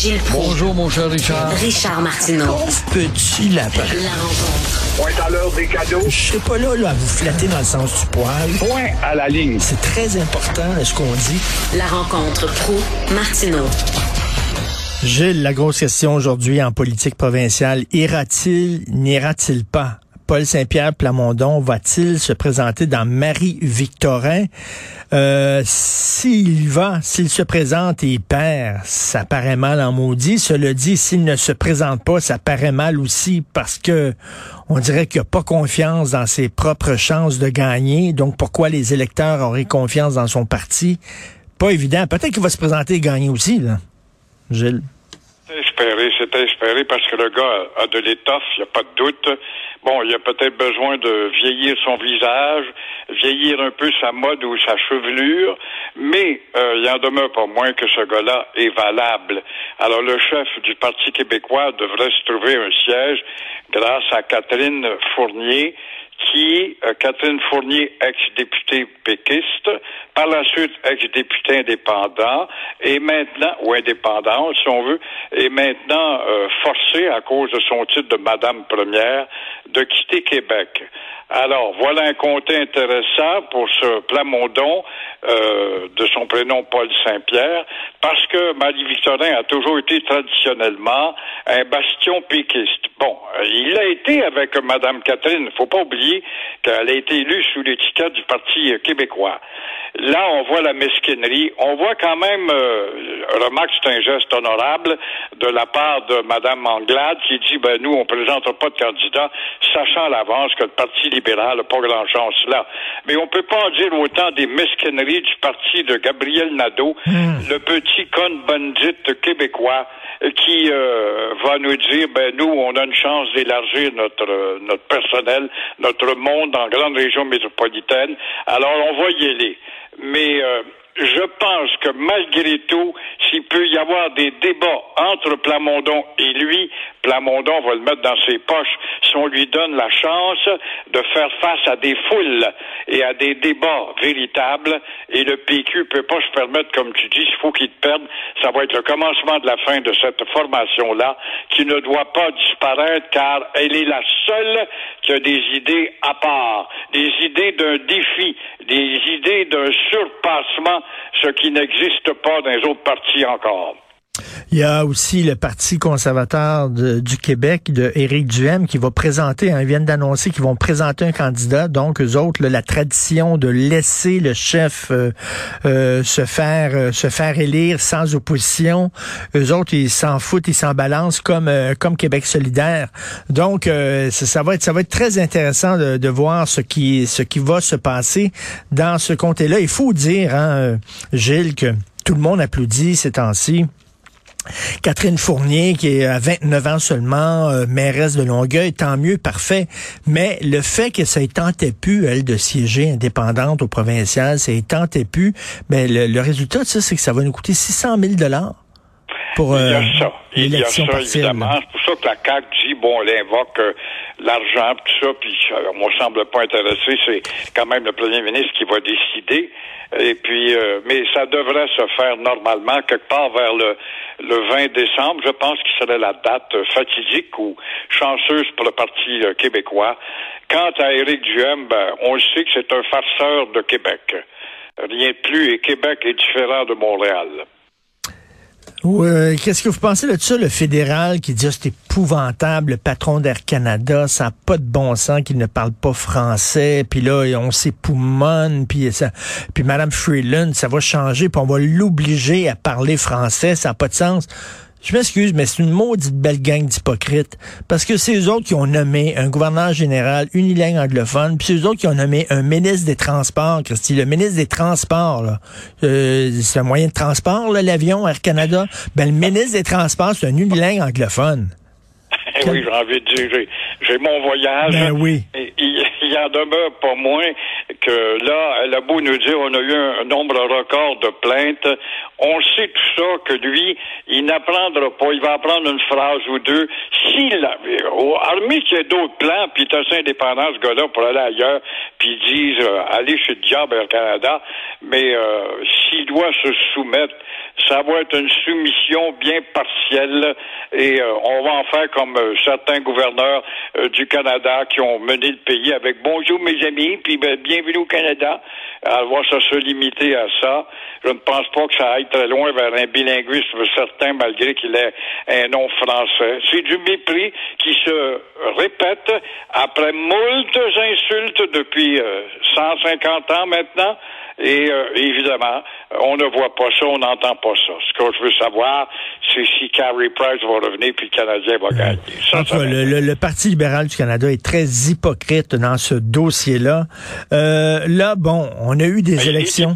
Gilles Proulx. Bonjour, mon cher Richard. Richard Martineau. Petit lapin. La rencontre. Point à l'heure des cadeaux. Je serai pas là, là à vous flatter dans le sens du poil. Point à la ligne. C'est très important ce qu'on dit? La rencontre pro martineau Gilles, la grosse question aujourd'hui en politique provinciale, ira-t-il, n'ira-t-il pas? Paul Saint-Pierre Plamondon va-t-il se présenter dans Marie-Victorin? Euh, s'il va, s'il se présente et il perd, ça paraît mal en maudit. Cela dit, s'il ne se présente pas, ça paraît mal aussi parce que on dirait qu'il n'a pas confiance dans ses propres chances de gagner. Donc, pourquoi les électeurs auraient confiance dans son parti? Pas évident. Peut-être qu'il va se présenter et gagner aussi, là. Gilles? C'est espéré, c'est espéré parce que le gars a de l'étoffe, il n'y a pas de doute. Bon, il a peut-être besoin de vieillir son visage, vieillir un peu sa mode ou sa chevelure, mais euh, il en demeure pas moins que ce gars-là est valable. Alors le chef du Parti québécois devrait se trouver un siège grâce à Catherine Fournier, qui euh, Catherine Fournier, ex-députée péquiste, par la suite ex-députée indépendant, et maintenant, ou indépendante, si on veut, est maintenant euh, forcée, à cause de son titre de Madame Première, de quitter Québec. Alors, voilà un comté intéressant pour ce Plamondon, euh, de son prénom Paul Saint-Pierre, parce que Marie-Victorin a toujours été traditionnellement un bastion péquiste. Bon, euh, il a été avec Madame Catherine, faut pas oublier qu'elle a été élue sous l'étiquette du Parti québécois. Là, on voit la mesquinerie. On voit quand même, euh, remarque, c'est un geste honorable de la part de Mme Anglade qui dit, ben nous, on ne présentera pas de candidat, sachant à l'avance que le Parti libéral n'a pas grand chance là. Mais on peut pas en dire autant des mesquineries du parti de Gabriel Nadeau, le petit con bandit québécois qui euh, va nous dire, ben nous, on a une chance d'élargir notre notre personnel, notre monde en grande région métropolitaine. Alors on va y aller. Mais euh, je pense que malgré tout, s'il peut y avoir des débats entre Plamondon et lui, Plamondon va le mettre dans ses poches si on lui donne la chance de faire face à des foules et à des débats véritables. Et le PQ peut pas se permettre, comme tu dis, il faut qu'il te perde. Ça va être le commencement de la fin de cette formation-là qui ne doit pas disparaître car elle est la seule qui a des idées à part, des idées d'un défi, des idées d'un surpassement, ce qui n'existe pas dans les autres partis encore. Il y a aussi le Parti conservateur du Québec de Éric Duhem qui va présenter, hein, ils viennent d'annoncer qu'ils vont présenter un candidat. Donc, eux autres, là, la tradition de laisser le chef euh, euh, se faire euh, se faire élire sans opposition, eux autres, ils s'en foutent, ils s'en balancent comme comme Québec solidaire. Donc, ça, ça, va être ça va être très intéressant de, de, voir ce qui ce qui va se passer dans ce comté-là. Il faut dire, hein, Gilles, que tout le monde applaudit ces temps-ci. Catherine Fournier, qui est à 29 ans seulement, euh, mairesse de Longueuil, tant mieux, parfait. Mais le fait que ça ait tenté plus, elle, de siéger indépendante au provincial, ça ait tenté plus, mais le, le résultat de ça, c'est que ça va nous coûter 600 000 pour Il y a euh, ça. Il y a l'élection ça, partielle. évidemment. C'est pour ça que la CAQ dit, bon, elle invoque euh, l'argent, tout ça, puis euh, moi, je semble pas intéressé. C'est quand même le premier ministre qui va décider. Et puis, euh, mais ça devrait se faire normalement quelque part vers le, le 20 décembre. Je pense que serait la date euh, fatidique ou chanceuse pour le Parti québécois. Quant à Éric Duhem, ben, on le sait que c'est un farceur de Québec. Rien de plus, et Québec est différent de Montréal. Ouais, Qu'est-ce que vous pensez de ça, le fédéral qui dit ah, c'est épouvantable, le patron d'Air Canada, ça n'a pas de bon sens qu'il ne parle pas français, puis là, on s'époumonne, puis ça, puis Madame Freeland, ça va changer, puis on va l'obliger à parler français, ça n'a pas de sens. Je m'excuse, mais c'est une maudite belle gang d'hypocrites. Parce que c'est eux autres qui ont nommé un gouverneur général unilingue anglophone, puis c'est eux autres qui ont nommé un ministre des Transports, Christy. Le ministre des Transports, là, euh, c'est un moyen de transport, l'avion, Air Canada. Ben, le ministre des Transports, c'est un unilingue anglophone. Eh oui, j'ai envie de dire, j'ai- j'ai mon voyage. Ben oui. Et il, il en demeure pas moins que là, elle a beau nous dire on a eu un nombre record de plaintes. On sait tout ça que lui, il n'apprendra pas. Il va apprendre une phrase ou deux. S'il a, au- qu'il y ait d'autres plans, puis il est assez indépendant, ce gars-là, pour aller ailleurs, puis ils disent euh, aller chez le diable au Canada. Mais euh, s'il doit se soumettre, ça va être une soumission bien partielle et euh, on va en faire comme euh, certains gouverneurs euh, du Canada qui ont mené le pays avec bonjour mes amis, puis ben, bienvenue au Canada. Alors ça se limiter à ça. Je ne pense pas que ça aille très loin vers un bilinguisme certain malgré qu'il ait un nom français. C'est du mépris qui se répète après moultes insultes depuis euh, 150 ans maintenant. Et euh, évidemment, on ne voit pas ça, on n'entend pas ça. Ce que je veux savoir, c'est si Carrie Price va revenir puis le Canadien va gagner. Ça, En ça tout cas, le, le- le Parti libéral du Canada est très hypocrite dans ce dossier-là. Euh, là, bon, on a eu des Mais élections.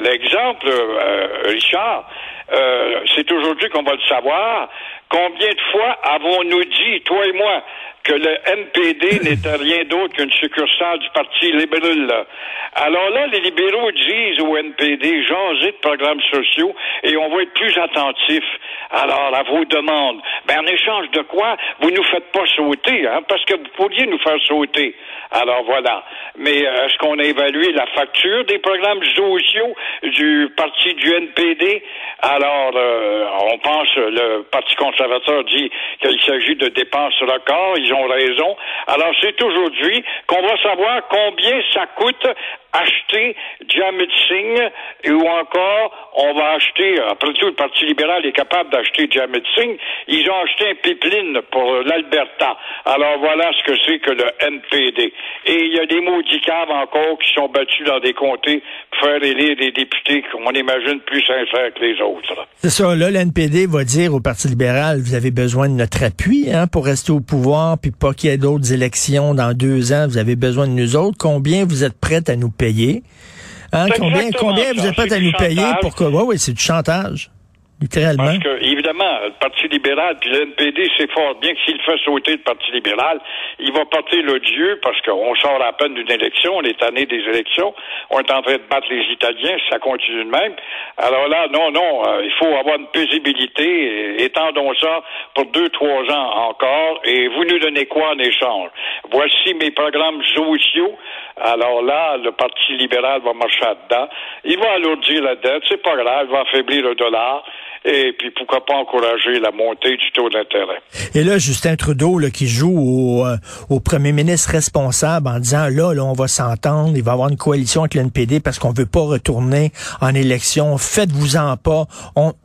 L'exemple, euh, Richard, euh, c'est aujourd'hui qu'on va le savoir. Combien de fois avons-nous dit, toi et moi, que le NPD n'était rien d'autre qu'une succursale du Parti libéral? Alors là, les libéraux disent au NPD, jasez de programmes sociaux et on va être plus attentif alors à vos demandes. Ben, en échange de quoi, vous nous faites pas sauter, hein, parce que vous pourriez nous faire sauter. Alors voilà. Mais euh, est-ce qu'on a évalué la facture des programmes sociaux du parti du NPD? Alors, euh, on pense, le Parti conservateur dit qu'il s'agit de dépenses records, ont. Alors, c'est aujourd'hui qu'on va savoir combien ça coûte acheter Jamit Singh ou encore on va acheter, après tout le Parti libéral est capable d'acheter Jamit Singh, ils ont acheté un pipeline pour l'Alberta. Alors voilà ce que c'est que le NPD. Et il y a des maudits caves encore qui sont battus dans des comtés pour faire élire des députés qu'on imagine plus sincères que les autres. C'est ça, là, le NPD va dire au Parti libéral, vous avez besoin de notre appui hein, pour rester au pouvoir, puis pas qu'il y ait d'autres élections dans deux ans, vous avez besoin de nous autres. Combien vous êtes prêts à nous? Hein, C'est combien combien vous êtes prêts à nous payer chantage. pour que... Oui, oui, c'est du chantage, Parce que, évidemment, le Parti libéral puis le NPD, c'est fort bien que s'il fait sauter le Parti libéral, il va porter l'odieux parce qu'on sort à peine d'une élection, on est année des élections, on est en train de battre les Italiens, ça continue de même. Alors là, non, non, euh, il faut avoir une paisibilité, et étendons ça pour deux, trois ans encore, et vous nous donnez quoi en échange? Voici mes programmes sociaux. Alors là, le Parti libéral va marcher dedans. Il va alourdir la dette, c'est pas grave, il va affaiblir le dollar. Et puis, pourquoi pas encourager la montée du taux d'intérêt? Et là, Justin Trudeau, là, qui joue au, euh, premier ministre responsable en disant, là, là, on va s'entendre, il va y avoir une coalition avec le NPD parce qu'on veut pas retourner en élection. Faites-vous-en pas.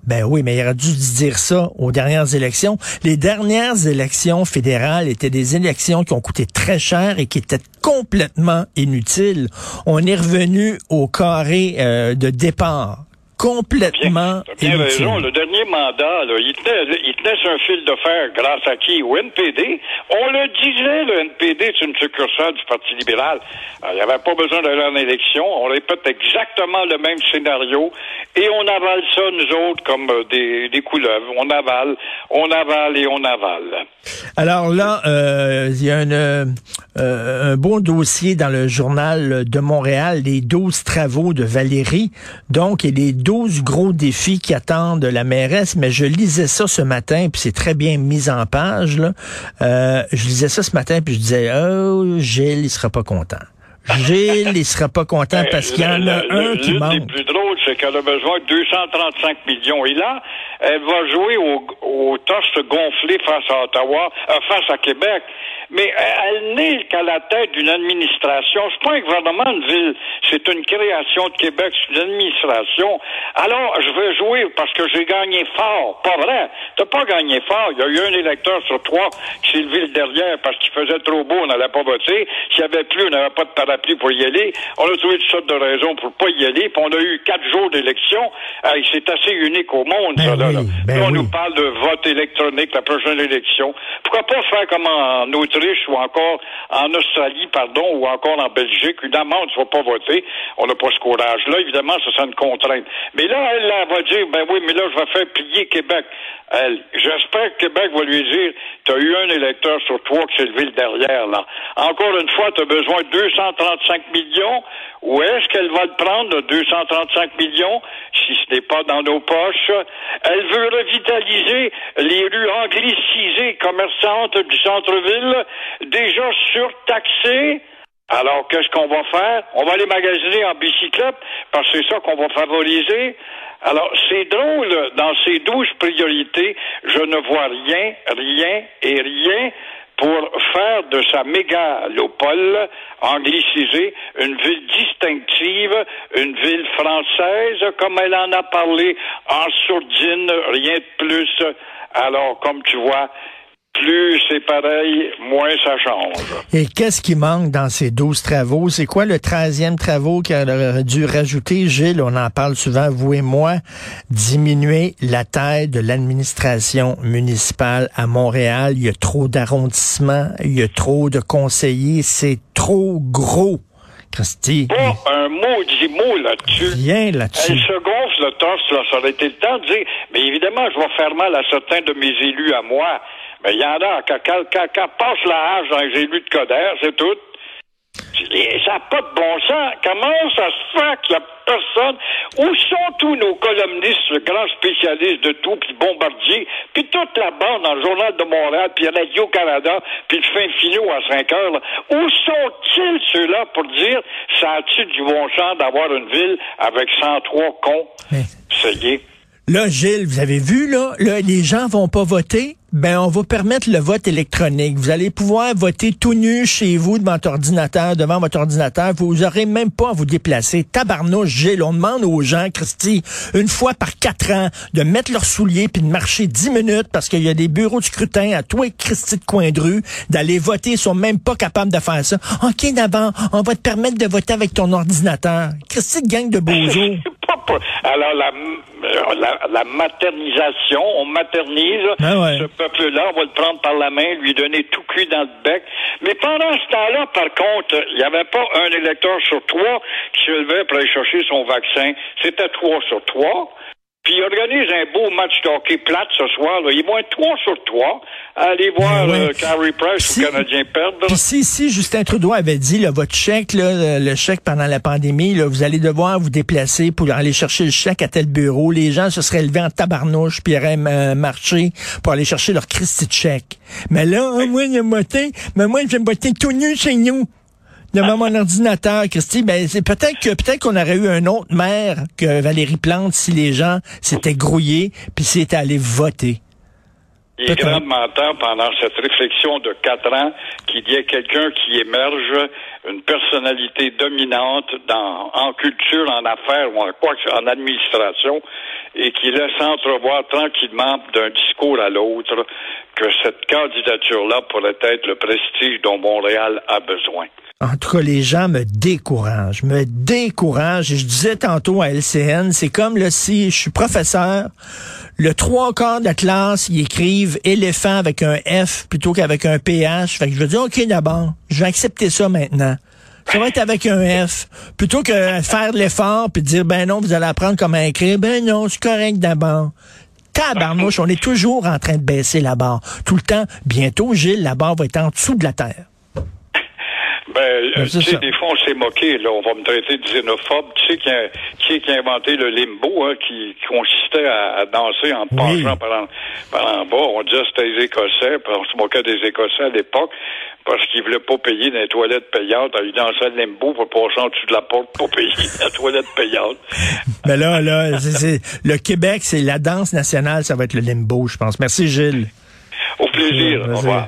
Ben oui, mais il aurait dû dire ça aux dernières élections. Les dernières élections fédérales étaient des élections qui ont coûté très cher et qui étaient complètement inutiles. On est revenu au carré euh, de départ. Complètement bien inutile. raison. Le dernier mandat, là, il, tenait, il tenait sur un fil de fer grâce à qui? Au NPD. On le disait, le NPD, c'est une succursale du Parti libéral. Alors, il n'y avait pas besoin d'aller en élection. On répète exactement le même scénario et on avale ça, nous autres, comme euh, des, des couleuvres. On avale, on avale et on avale. Alors là, euh, il y a une, euh, un bon dossier dans le journal de Montréal, les 12 travaux de Valérie. Donc, et les 12 gros défis qui attendent la mairesse. Mais je lisais ça ce matin, puis c'est très bien mis en page. Là. Euh, je lisais ça ce matin, puis je disais, oh, Gilles, il sera pas content. Gilles, il sera pas content parce qu'il y en a Le- un le- qui L'une des manque. plus drôles, c'est qu'elle a besoin de 235 millions. Et là, elle va jouer au, au torse gonflé face à Ottawa, euh, face à Québec. Mais elle n'est qu'à la tête d'une administration. C'est pas un gouvernement de ville. C'est une création de Québec. C'est une administration. Alors, je veux jouer parce que j'ai gagné fort. Pas vrai. T'as pas gagné fort. Il y a eu un électeur sur trois qui s'est levé le derrière parce qu'il faisait trop beau. On n'allait pas voter. S'il y avait plus, on n'avait pas de parapluie pour y aller. On a trouvé toutes sortes de raisons pour pas y aller. Puis on a eu quatre jours d'élection. C'est assez unique au monde, Ben ça, là. oui, là. ben on oui. nous parle de vote électronique, la prochaine élection. Pourquoi pas faire comme en Autriche ou encore en Australie, pardon, ou encore en Belgique, une amende, tu vas pas voter. On n'a pas ce courage-là. Évidemment, ça sera une contrainte. Mais là, elle, elle va dire, ben oui, mais là, je vais faire plier Québec. Elle, j'espère que Québec va lui dire, tu as eu un électeur sur trois qui s'est levé le derrière, là. Encore une fois, tu as besoin de 235 millions. Où est-ce qu'elle va le prendre, le 235 millions, si ce n'est pas dans nos poches? Elle veut revitaliser les rues anglicisées commerçantes du centre-ville, déjà surtaxées. Alors, qu'est-ce qu'on va faire? On va les magasiner en bicyclette, parce que c'est ça qu'on va favoriser. Alors, c'est drôle, dans ces douze priorités, je ne vois rien, rien et rien pour faire de sa mégalopole anglicisée une ville distinctive, une ville française, comme elle en a parlé, en sourdine, rien de plus. Alors, comme tu vois, plus c'est pareil, moins ça change. Et qu'est-ce qui manque dans ces 12 travaux? C'est quoi le 13e travaux qu'elle aurait dû rajouter? Gilles, on en parle souvent, vous et moi, diminuer la taille de l'administration municipale à Montréal. Il y a trop d'arrondissements, il y a trop de conseillers, c'est trop gros. Christy, Pas un maudit mot là-dessus. rien là-dessus. Elle se gonfle le torse, là, ça aurait été le temps de dire, mais évidemment, je vais faire mal à certains de mes élus à moi. Mais il y en a, quand, quand, quand, quand passe la hache dans les élus de Coder, c'est tout. Et ça n'a pas de bon sens. Comment ça se fait que la personne... Où sont tous nos columnistes, grands spécialistes de tout, puis Bombardier, puis toute la bande dans le Journal de Montréal, puis Radio-Canada, puis le fin finot à 5 heures, là. Où sont-ils ceux-là pour dire ça a-tu du bon sens d'avoir une ville avec 103 cons? Ça y est. Là, Gilles, vous avez vu, là, là, les gens vont pas voter. Ben, on va permettre le vote électronique. Vous allez pouvoir voter tout nu chez vous devant votre ordinateur, devant votre ordinateur. Vous aurez même pas à vous déplacer. Tabarnouche, Gilles, on demande aux gens, Christy, une fois par quatre ans, de mettre leurs souliers puis de marcher dix minutes parce qu'il y a des bureaux de scrutin à toi, Christy de coin d'aller voter. Ils sont même pas capables de faire ça. OK, d'abord, on va te permettre de voter avec ton ordinateur. Christy gang de pour- Alors, la, la, la maternisation, on maternise Ah ouais. ce peuple-là, on va le prendre par la main, lui donner tout cuit dans le bec. Mais pendant ce temps-là, par contre, il n'y avait pas un électeur sur trois qui se levait pour aller chercher son vaccin. C'était trois sur trois. Puis il organise un beau match de hockey plate ce soir. Là. Ils vont être trois sur trois. Allez voir Ben ouais. euh, Carey Price Si- ou Canadien perdre. Puis si, si Justin Trudeau avait dit, là, votre chèque, là, le chèque pendant la pandémie, là, vous allez devoir vous déplacer pour aller chercher le chèque à tel bureau, les gens se seraient levés en tabarnouche puis auraient euh, marché pour aller chercher leur Christy de chèque. Mais là, hein, moi, j'ai voté, mais moi, j'ai voté tout nu chez nous. Devant mon ordinateur, Christy, ben c'est peut-être que peut-être qu'on aurait eu un autre maire que Valérie Plante si les gens s'étaient grouillés puis s'étaient allés voter. Il est Peut-être. grandement temps, pendant cette réflexion de quatre ans, qu'il y ait quelqu'un qui émerge, une personnalité dominante dans, en culture, en affaires ou en quoi en administration, et qui laisse entrevoir tranquillement d'un discours à l'autre que cette candidature-là pourrait être le prestige dont Montréal a besoin. En tout cas, les gens me découragent, me découragent. Je disais tantôt à LCN, c'est comme là, si je suis professeur, le trois quarts de la classe, ils écrivent éléphant avec un F plutôt qu'avec un PH. Fait que je veux dire, OK, d'abord, je vais accepter ça maintenant. Ça va être avec un F. Plutôt que faire de l'effort puis dire, ben non, vous allez apprendre comment écrire. Ben non, c'est correct d'abord. Tabarnouche, on est toujours en train de baisser la barre. Tout le temps. Bientôt, Gilles, la barre va être en dessous de la terre. Ben, euh, Ben, tu c'est sais, des fois, on s'est moqué, là, on va me traiter de xénophobe. Tu sais qui a, qui, est qui a inventé le limbo, hein, qui, qui consistait à, à danser en Oui. penchant par en, par en bas. On disait que c'était les Écossais, puis on se moquait des Écossais à l'époque, parce qu'ils voulaient pas payer dans les toilettes payantes. Ils dansaient le limbo pour passer en dessous de la porte pour payer la toilette payante. Mais là, là, c'est- le Québec, c'est la danse nationale, ça va être le limbo, je pense. Merci, Gilles. Au plaisir. Au revoir.